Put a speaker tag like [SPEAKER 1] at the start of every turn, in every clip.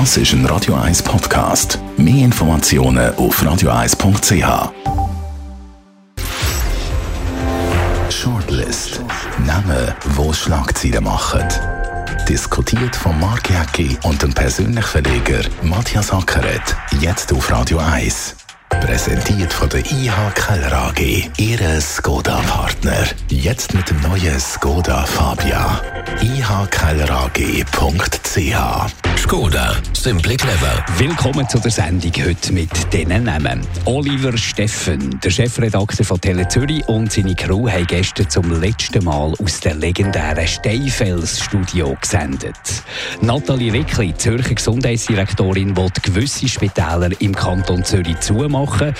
[SPEAKER 1] Das ist ein Radio 1 Podcast. Mehr Informationen auf radio1.ch. Shortlist. Namen, wo Schlagzeilen machen. Diskutiert von Mark Jäcki und dem persönlichen Verleger Matthias Ackeret. Jetzt auf Radio 1. Präsentiert von der IH Keller AG. Ihre Skoda-Partner. Jetzt mit dem neuen Skoda Fabia. ihkellerag.ch
[SPEAKER 2] Skoda, simply clever.
[SPEAKER 3] Willkommen zu der Sendung heute mit diesen Namen. Oliver Steffen, der Chefredakteur von Tele Zürich und seine Crew haben gestern zum letzten Mal aus dem legendären Steinfels-Studio gesendet. Nathalie Rickli, Zürcher Gesundheitsdirektorin, will gewisse Spitäler im Kanton Zürich zumachen.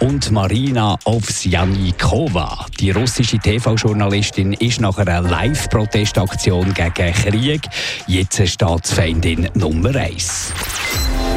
[SPEAKER 3] Und Marina Ovsjanikova, die russische TV-Journalistin, ist nach einer Live-Protestaktion gegen Krieg jetzt Staatsfeindin Nummer 1.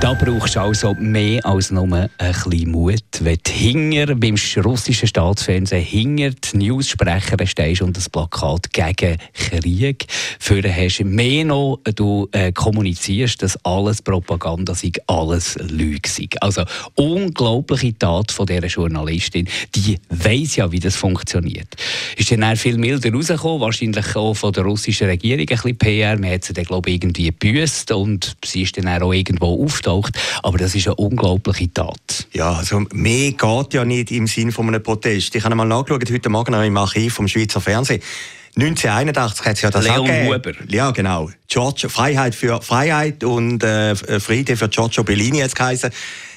[SPEAKER 3] Da brauchst du also mehr als nur ein bisschen Mut. Wenn du hinger beim russischen Staatsfernsehen hinger die News-Sprecher stehst und das Plakat gegen Krieg führen hast, mehr noch du äh, kommunizierst, dass alles Propaganda sei, alles Lüge sei. Also unglaubliche Tat von dieser Journalistin, die weiß ja, wie das funktioniert. Ist dann viel milder rausgekommen, wahrscheinlich auch von der russischen Regierung ein bisschen PR. Man hat sie dann, glaube ich, irgendwie gebüßt und sie ist dann auch irgendwo auf auftaucht. Aber das ist eine unglaubliche Tat.
[SPEAKER 4] Ja, also mehr geht ja nicht im Sinne von einem Protest. Ich habe mal nachgeschaut, heute Morgen im Archiv vom Schweizer Fernsehen. 1981 hat es ja das
[SPEAKER 3] Leon Huber.
[SPEAKER 4] Ja, genau. Giorgio, Freiheit für Freiheit und äh, Friede für Giorgio Bellini hat es geheißen.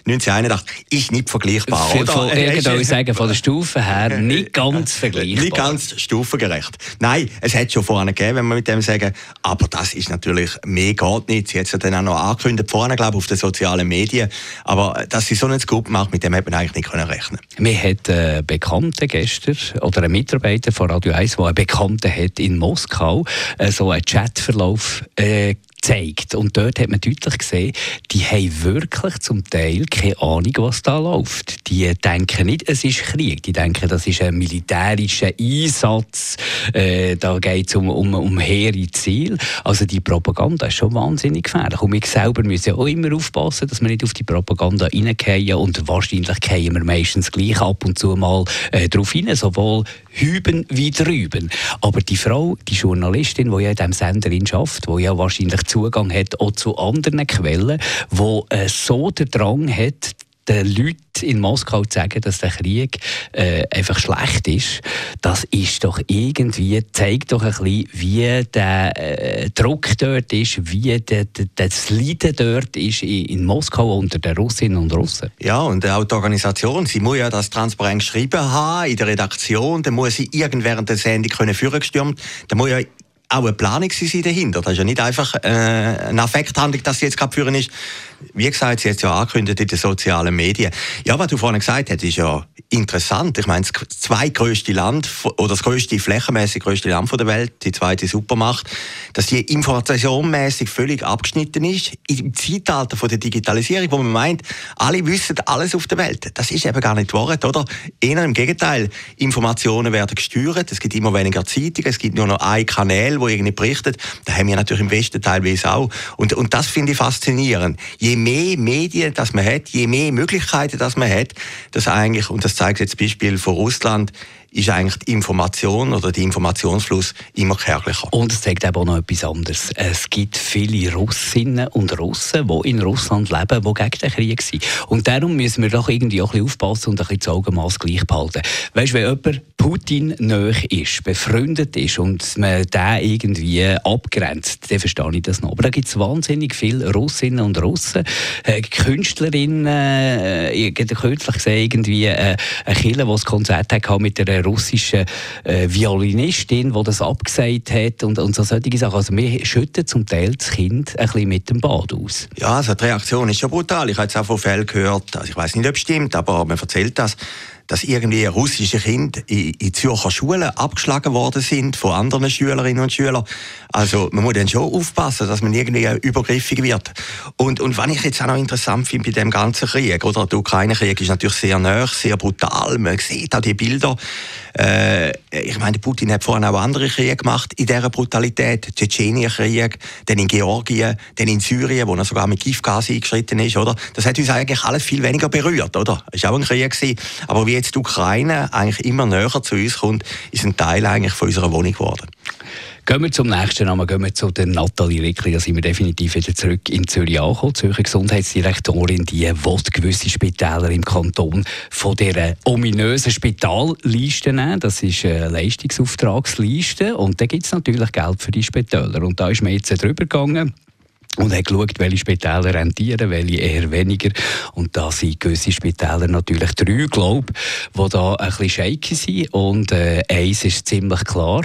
[SPEAKER 4] 1981 ist nicht vergleichbar.
[SPEAKER 3] Für, oder? Von, äh, sagen, von der Stufe her nicht ganz vergleichbar.
[SPEAKER 4] Nicht ganz stufengerecht. Nein, es hätte schon vorne gegeben, wenn wir mit dem sagen, aber das ist natürlich, mehr geht nicht. Sie hat es ja dann auch noch angekündigt, vorne, glaube ich, auf den sozialen Medien. Aber dass sie so einen Scoop macht, mit dem hätte man eigentlich nicht können rechnen
[SPEAKER 3] Wir hatten einen Bekannten gestern, oder einen Mitarbeiter von Radio 1, der einen Bekannten hat in Moskau, äh, so einen Chatverlauf äh, gezeigt. Und dort hat man deutlich gesehen, die haben wirklich zum Teil keine Ahnung, was da läuft. Die denken nicht, es ist Krieg. Die denken, das ist ein militärischer Einsatz. Äh, da geht es um, um, um hehre Ziel. Also die Propaganda ist schon wahnsinnig gefährlich. Und wir selber müssen auch immer aufpassen, dass wir nicht auf die Propaganda reingehen. Und wahrscheinlich gehen wir meistens gleich ab und zu mal äh, darauf hinein, sowohl hüben wie drüben. Aber die Frau, die Journalistin, die ja in diesem Senderin schafft, die ja wahrscheinlich Zugang hat auch zu anderen Quellen, wo äh, so den Drang hat, den Leuten in Moskau zu sagen, dass der Krieg äh, einfach schlecht ist, das ist doch irgendwie, zeigt doch ein bisschen, wie der äh, Druck dort ist, wie der, der, das Leiden dort ist in, in, Moskau unter den Russinnen und Russen.
[SPEAKER 4] Ja, und auch die Organisation, sie muss ja das transparent geschrieben haben in der Redaktion, dann muss sie irgendwann der Sendung können führen gestürmt, dann muss ja auch eine Planung sein dahinter. Das ist ja nicht einfach äh, eine Affekthandlung, dass sie jetzt gerade führen ist. Wie gesagt, sie hat es ja angekündigt in den sozialen Medien. Ja, was du vorhin gesagt hast, ist ja interessant. Ich meine, das zweitgrößte Land oder das größte flächenmäßig größte Land der Welt, die zweite Supermacht, dass die informationmäßig völlig abgeschnitten ist im Zeitalter von der Digitalisierung, wo man meint, alle wissen alles auf der Welt. Das ist eben gar nicht wahr, oder? Eher im Gegenteil. Informationen werden gesteuert. Es gibt immer weniger Zeitungen. Es gibt nur noch ein Kanal, wo irgendwie berichtet. Da haben wir natürlich im Westen teilweise auch. Und, und das finde ich faszinierend. Je mehr Medien das man hat, je mehr Möglichkeiten das man hat, dass eigentlich, und das zeigt jetzt Beispiel von Russland, ist eigentlich die Information oder der Informationsfluss immer kärglicher.
[SPEAKER 3] Und es zeigt eben auch noch etwas anderes. Es gibt viele Russinnen und Russen, die in Russland leben, die gegen den Krieg sind. Und darum müssen wir doch irgendwie auch ein bisschen aufpassen und ein bisschen das Augenmaß gleich behalten. Weißt du, wenn jemand Putin nahe ist, befreundet ist und man den irgendwie abgrenzt, dann verstehe ich das noch. Aber da gibt es wahnsinnig viele Russinnen und Russen, äh, Künstlerinnen, äh, ich habe kürzlich gesehen, irgendwie äh, eine Kille, die ein Konzert hatte mit einer russischen äh, Violinistin, die das abgesagt hat und, und so solche Sachen. Also wir schütten zum Teil das Kind ein bisschen mit dem Bad aus.
[SPEAKER 4] Ja, also die Reaktion ist schon brutal. Ich habe jetzt auch von Fällen gehört, also ich weiß nicht, ob es stimmt, aber man erzählt das, dass irgendwie russische Kinder in, in Zürcher Schulen abgeschlagen worden sind von anderen Schülerinnen und Schülern. Also man muss dann schon aufpassen, dass man irgendwie übergriffig wird. Und, und was ich jetzt auch noch interessant finde bei dem ganzen Krieg, oder der Ukraine-Krieg ist natürlich sehr nah, sehr brutal. Man sieht auch die Bilder. Äh, ich meine, Putin hat vorhin auch andere Kriege gemacht in dieser Brutalität. Tschetschenienkrieg, dann in Georgien, dann in Syrien, wo er sogar mit Giftgas eingeschritten ist, oder? Das hat uns eigentlich alles viel weniger berührt, oder? Es war auch ein Krieg gewesen. Aber wie jetzt die Ukraine eigentlich immer näher zu uns kommt, ist ein Teil eigentlich von unserer Wohnung geworden.
[SPEAKER 3] Gehen wir zum nächsten Namen, gehen wir zu der Nathalie Rickli. Da sind wir definitiv wieder zurück in Zürich angekommen. Die Zürcher Gesundheitsdirektorin, die will gewisse Spitäler im Kanton von dieser ominösen Spitalliste nehmen. Das ist eine Leistungsauftragsliste. Und da gibt es natürlich Geld für die Spitäler. Und da ist man jetzt drüber gegangen und hat geschaut, welche Spitäler rentieren, welche eher weniger. Und da sind gewisse Spitäler natürlich drei, glaube die da ein bisschen shaky sind. Und äh, eins ist ziemlich klar,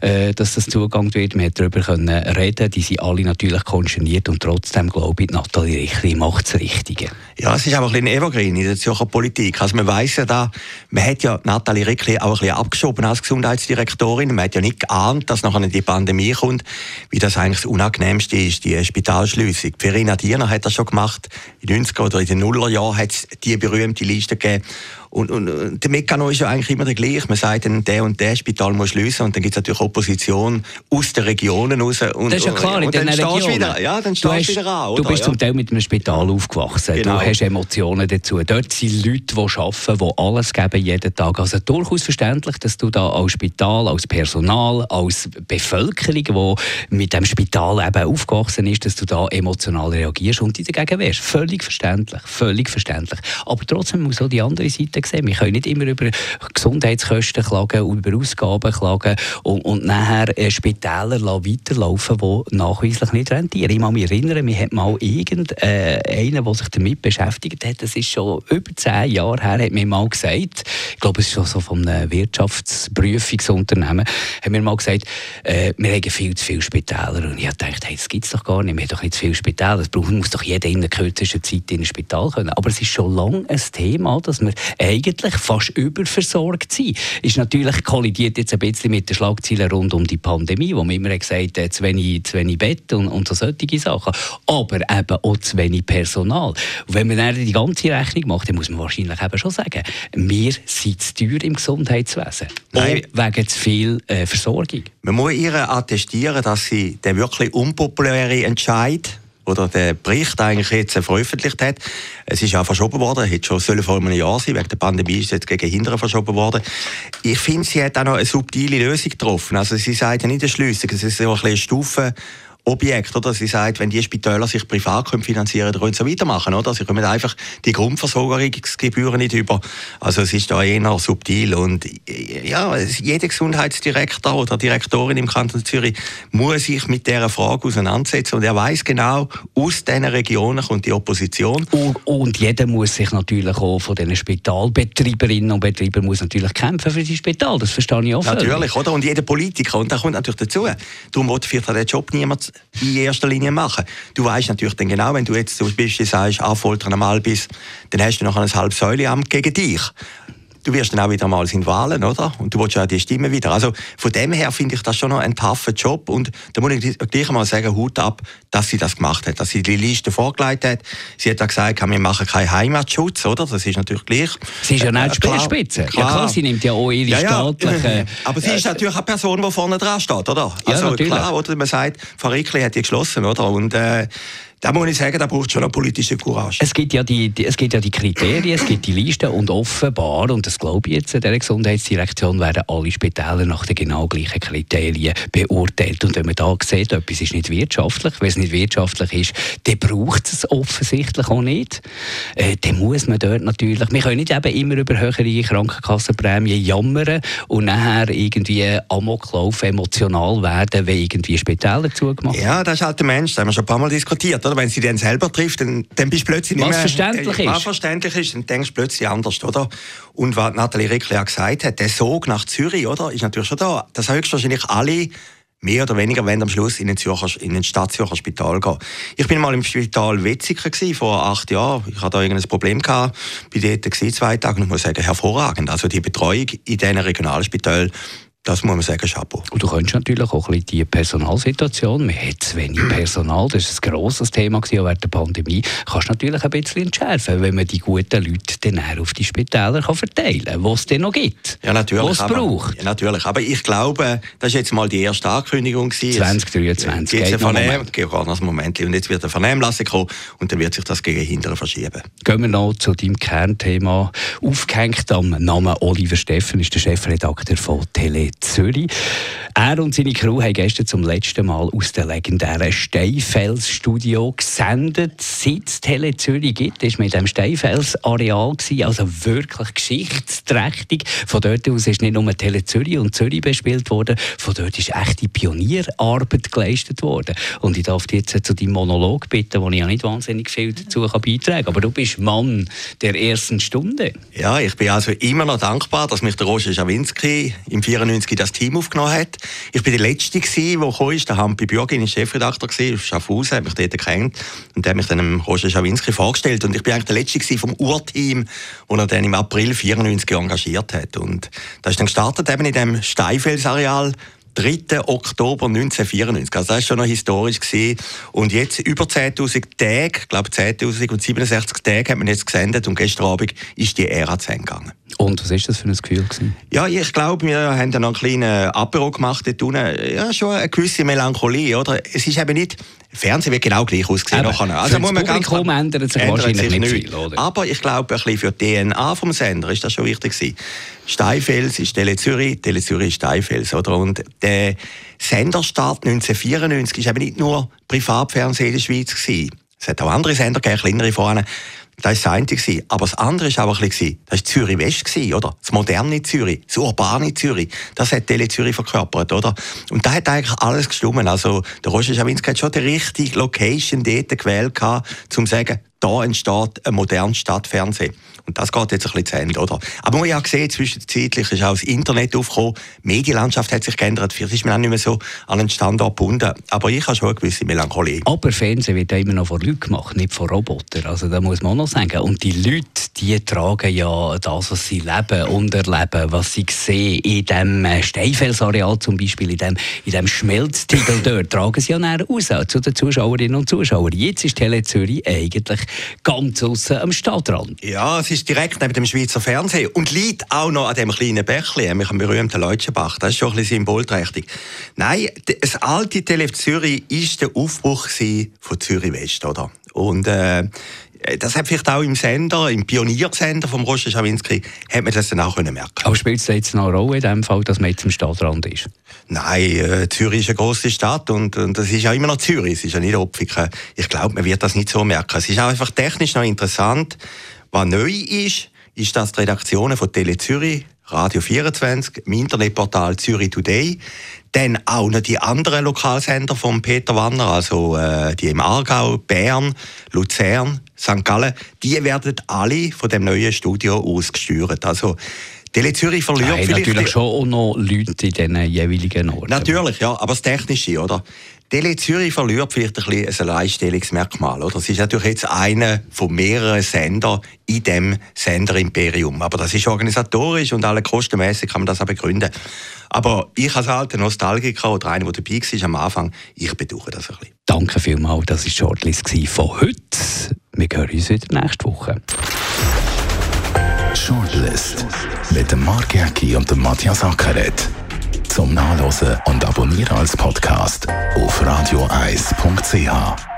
[SPEAKER 3] äh, dass das Zugang wird. Wir darüber können reden. Die sind alle natürlich konsterniert und trotzdem glaube ich, Nathalie Richli macht das Richtige.
[SPEAKER 4] Ja, es ist aber ein bisschen evergreen in der Zürcher Politik. Also man weiß ja da, man hat ja Nathalie Rickli auch ein bisschen abgeschoben als Gesundheitsdirektorin. Man hat ja nicht geahnt, dass nachher die Pandemie kommt, wie das eigentlich das Unangenehmste ist, die Spitäler Spitalschliessung. Verena Diener hat das schon gemacht. In den 90er oder in den Nullerjahren hat es die berühmte Liste gegeben. Und, und, und der Mechanismus ist ja eigentlich immer der gleiche. Man sagt dann, der und der Spital muss schließen und dann gibt es natürlich Opposition aus den Regionen raus. Und,
[SPEAKER 3] das ist ja klar, in den Regionen.
[SPEAKER 4] Wieder, ja, dann
[SPEAKER 3] du, hast,
[SPEAKER 4] wieder an,
[SPEAKER 3] du bist
[SPEAKER 4] ja.
[SPEAKER 3] zum Teil mit einem Spital aufgewachsen. Genau. Du hast Emotionen dazu. Dort sind Leute, die arbeiten, die alles geben jeden Tag. Also durchaus verständlich, dass du da als Spital, als Personal, als Bevölkerung, die mit dem Spital eben aufgewachsen ist, dass du da emotional reagierst und dich dagegen wehrst. Völlig verständlich, völlig verständlich. Aber trotzdem muss auch die andere Seite Seite gesehen. Wir können nicht immer über Gesundheitskosten klagen, über Ausgaben klagen und, und nachher äh, Spitäler weiterlaufen, die nachweislich nicht rentieren. Ich kann mich erinnern, wir hatten mal irgendeinen, äh, der sich damit beschäftigt hat, das ist schon über zehn Jahre her, hat mir mal gesagt, ich glaube, es ist schon so von einem Wirtschaftsprüfungsunternehmen, hat mir mal gesagt, äh, wir haben viel zu viele Spitäler. Und ich dachte, hey, das gibt es doch gar nicht, wir haben doch nicht zu viele Spitäler, braucht, muss doch jeder in der kürzesten Zeit in ein Spital können. Aber es ist schon lange ein Thema, dass wir eigentlich fast überversorgt sind. Ist natürlich kollidiert jetzt ein bisschen mit den Schlagzeilen rund um die Pandemie, wo man immer gesagt hat, zu wenig, zu wenig Bett und, und so solche Sachen. Aber eben auch zu wenig Personal. Und wenn man dann die ganze Rechnung macht, dann muss man wahrscheinlich eben schon sagen, wir sind zu teuer im Gesundheitswesen. Nein. wegen zu viel äh, Versorgung.
[SPEAKER 4] Man muss ihr attestieren, dass sie den wirklich unpopulären Entscheid oder der Bericht eigentlich jetzt veröffentlicht hat. Es ist ja verschoben worden, hätte schon vor einem Jahr sein, wegen der Pandemie ist es jetzt gegen Hindern verschoben worden. Ich finde, sie hat auch noch eine subtile Lösung getroffen. Also sie sagt ja nicht eine Schlüssel, es ist so ein bisschen eine Stufe Objekt, oder? Sie sagt, wenn die Spitäler sich privat können finanzieren können, können sie weitermachen, oder? Sie kommen einfach die Grundversorgungsgebühren nicht über. Also es ist da eher subtil und ja, jeder Gesundheitsdirektor oder Direktorin im Kanton Zürich muss sich mit dieser Frage auseinandersetzen und er weiß genau, aus diesen Regionen kommt die Opposition.
[SPEAKER 3] Und, und jeder muss sich natürlich auch von diesen Spitalbetreiberinnen und Betreibern muss natürlich kämpfen für die Spital, das verstehe ich auch
[SPEAKER 4] Natürlich, oder? Und jeder Politiker, und da kommt natürlich dazu, darum motiviert der Job niemand in erster Linie machen. Du weißt natürlich dann genau, wenn du jetzt zum Beispiel sagst, anfoltern am Albis, dann hast du noch ein halbes Säuleamt gegen dich du wirst dann auch wieder mal in Wahlen, oder? Und du willst ja die Stimme wieder. Also von dem her finde ich das schon noch ein taffer Job und da muss ich gleich mal sagen, Hut ab, dass sie das gemacht hat, dass sie die Liste vorgelegt hat. Sie hat auch gesagt, wir machen keinen Heimatschutz, oder? Das ist natürlich gleich.
[SPEAKER 3] Sie ist ja nicht äh, Speerspitze. Ja klar, sie nimmt ja auch ihre ja, ja. staatlichen...
[SPEAKER 4] Aber sie ist äh, natürlich eine Person, die vorne dran steht, oder? Also ja, natürlich. klar, oder? Man sagt, Frau Rickli hat die geschlossen, oder? Und äh, da muss ich sagen, da braucht schon eine politische Courage.
[SPEAKER 3] Es gibt ja die, die, es gibt ja die Kriterien, es gibt die Listen und offenbar, und das glaube ich jetzt, in der Gesundheitsdirektion werden alle Spitäler nach den genau gleichen Kriterien beurteilt. Und wenn man da sieht, etwas ist nicht wirtschaftlich, wenn es nicht wirtschaftlich ist, dann braucht es offensichtlich auch nicht. Äh, dann muss man dort natürlich, wir können nicht eben immer über höhere Krankenkassenprämien jammern und nachher irgendwie Amoklauf emotional werden, wenn irgendwie Spitäler zugemacht
[SPEAKER 4] werden. Ja, das ist halt der Mensch, das haben wir schon ein paar Mal diskutiert oder? Wenn sie dann selber trifft, dann, dann bist du plötzlich
[SPEAKER 3] was
[SPEAKER 4] nicht
[SPEAKER 3] mehr... Verständlich
[SPEAKER 4] äh,
[SPEAKER 3] was
[SPEAKER 4] verständlich ist, dann denkst du plötzlich anders, oder? Und was Nathalie Rickli auch gesagt hat, der Sog nach Zürich, oder, ist natürlich schon da. Das höchstwahrscheinlich alle mehr oder weniger wenn am Schluss in ein, Zürcher, in ein Stadtzürcher Spital gehen. Ich bin mal im Spital Wetziger vor acht Jahren. Ich hatte da irgendein Problem gehabt, bin dort zwei Tage und ich muss sagen, hervorragend. Also die Betreuung in diesen Regionalspitälern das muss man sagen, Chapeau.
[SPEAKER 3] Und du kennst natürlich auch ein bisschen die Personalsituation. Man hat zu wenig Personal, das war ein grosses Thema während der Pandemie. Kannst natürlich ein bisschen entschärfen, wenn man die guten Leute dann auf die Spitäler kann verteilen kann, was es dann noch gibt.
[SPEAKER 4] Ja, natürlich.
[SPEAKER 3] Was es braucht.
[SPEAKER 4] Ja, natürlich. Aber ich glaube, das war jetzt mal die erste Ankündigung.
[SPEAKER 3] 2023.
[SPEAKER 4] Jetzt, geht noch ein Moment. Und jetzt wird eine Vernehmlassung kommen und dann wird sich das gegen hinterher verschieben.
[SPEAKER 3] Gehen wir noch zu deinem Kernthema. Aufgehängt am Namen Oliver Steffen ist der Chefredakteur von Tele Zürich. Er und seine Crew haben gestern zum letzten Mal aus dem legendären Steinfels-Studio gesendet. Seit es Tele Zürich gibt, war mit dem Steinfels-Areal, also wirklich geschichtsträchtig. Von dort aus ist nicht nur Tele Zürich und Zürich bespielt worden, von dort ist echte Pionierarbeit geleistet worden. Und ich darf dich jetzt zu deinem Monolog bitten, wo ich ja nicht wahnsinnig viel dazu beitragen kann. Aber du bist Mann der ersten Stunde.
[SPEAKER 4] Ja, ich bin also immer noch dankbar, dass mich der Roger Schawinski im 94 das Team aufgenommen hat. Ich bin der Letzte, der gekommen ist. Der Hampi Björgin war Chefredakteur auf Schaffhausen, hat mich dort gekannt und der hat mich dann Roger Schawinski vorgestellt. Und ich bin eigentlich der Letzte vom Urteam, das er dann im April 94 engagiert hat. Und das ist dann gestartet eben in dem Steinfelsareal 3. Oktober 1994. Also das war schon noch historisch. Gewesen. Und jetzt über 10'000 Tage, ich glaube 10'067 Tage hat man jetzt gesendet und gestern Abend ist die Ära zu Ende gegangen.
[SPEAKER 3] Und was war das für ein Gefühl? Gewesen?
[SPEAKER 4] Ja, ich glaube, wir haben dann noch einen kleinen Apero gemacht dort unten. Ja, schon eine gewisse Melancholie, oder? Es ist eben nicht... Fernsehen wird genau gleich aussehen.
[SPEAKER 3] Also für muss man Publikum ganz, ändert sich ändert wahrscheinlich sich nicht viel, oder?
[SPEAKER 4] Aber ich glaube, ein bisschen für die DNA vom Sender ist das schon wichtig gewesen. Steifels ist Tele Zürich, Tele Zürich ist Steifels, oder? Und der Senderstart 1994 war eben nicht nur Privatfernsehen in der Schweiz gewesen. Es hat auch andere Sender gegeben, kleinere vorne. Das war das eine. Aber das andere war auch ein bisschen, das war Zürich West, oder? Das moderne Zürich, das urbane Zürich. Das hat Tele Zürich verkörpert, oder? Und da hat eigentlich alles gestimmt. Also, der Roger Schawinski hat schon die richtige Location dort gewählt, um zu sagen, da entsteht ein modernes Stadtfernsehen. Und das geht jetzt ein bisschen zu Ende, oder? Aber man hat ja gesehen, zwischenzeitlich ist auch das Internet aufgekommen, die Medienlandschaft hat sich geändert, vielleicht ist man auch nicht mehr so an einen Standort gebunden. Aber ich habe schon eine gewisse Melancholie.
[SPEAKER 3] Aber Fernsehen wird ja immer noch von Leuten gemacht, nicht von Robotern. Also da muss man auch noch sagen. Und die Leute, die tragen ja das, was sie leben und erleben, was sie sehen, in dem Steinfelsareal zum Beispiel, in dem, in dem Schmelztiegel dort, tragen sie ja näher raus zu den Zuschauerinnen und Zuschauern. Jetzt ist Tele Zürich eigentlich ganz außen am Stadtrand.
[SPEAKER 4] Ja, es ist direkt neben dem Schweizer Fernsehen und liegt auch noch an dem kleinen Bächli, nämlich am berühmten Leutschenbach. Das ist schon ein bisschen symbolträchtig. Nein, das alte Tele Zürich ist der Aufbruch von Zürich West, oder? Und äh, das hat vielleicht auch im Sender, im Pioniersender vom Roger Schawinski, hat man das dann auch können merken.
[SPEAKER 3] Aber spielt es jetzt noch eine Rolle in dem Fall, dass man jetzt im Stadtrand ist?
[SPEAKER 4] Nein, äh, Zürich ist eine grosse Stadt und, und das ist ja immer noch Zürich, es ist ja nicht Opfiken. Ich glaube, man wird das nicht so merken. Es ist auch einfach technisch noch interessant. Was neu ist, ist, dass die Redaktionen von Tele Zürich Radio 24, im Internetportal Zürich Today, dann auch noch die anderen Lokalsender von Peter Wanner, also äh, die im Aargau, Bern, Luzern, St. Gallen, die werden alle von dem neuen Studio ausgesteuert. Also Tele Zürich verliert
[SPEAKER 3] Nein,
[SPEAKER 4] vielleicht...
[SPEAKER 3] natürlich schon auch noch Leute in diesen jeweiligen Orten.
[SPEAKER 4] Natürlich, ja, aber das Technische, oder? Tele Zürich verliert vielleicht ein bisschen ein Alleinstellungsmerkmal. Oder? Es ist natürlich jetzt einer von mehreren Sendern in dem Senderimperium. Aber das ist organisatorisch und alle kostenmäßig kann man das auch begründen. Aber ich als alter Nostalgiker oder einer, der dabei war am Anfang, ich bedauere das ein bisschen.
[SPEAKER 3] Danke vielmals, das war die Shortlist von heute. Wir hören uns wieder nächste Woche.
[SPEAKER 1] Shortlist mit dem Mark Jäcki und dem Matthias Ackeret zum Nachlesen und Abonnieren als Podcast auf radioeis.ch.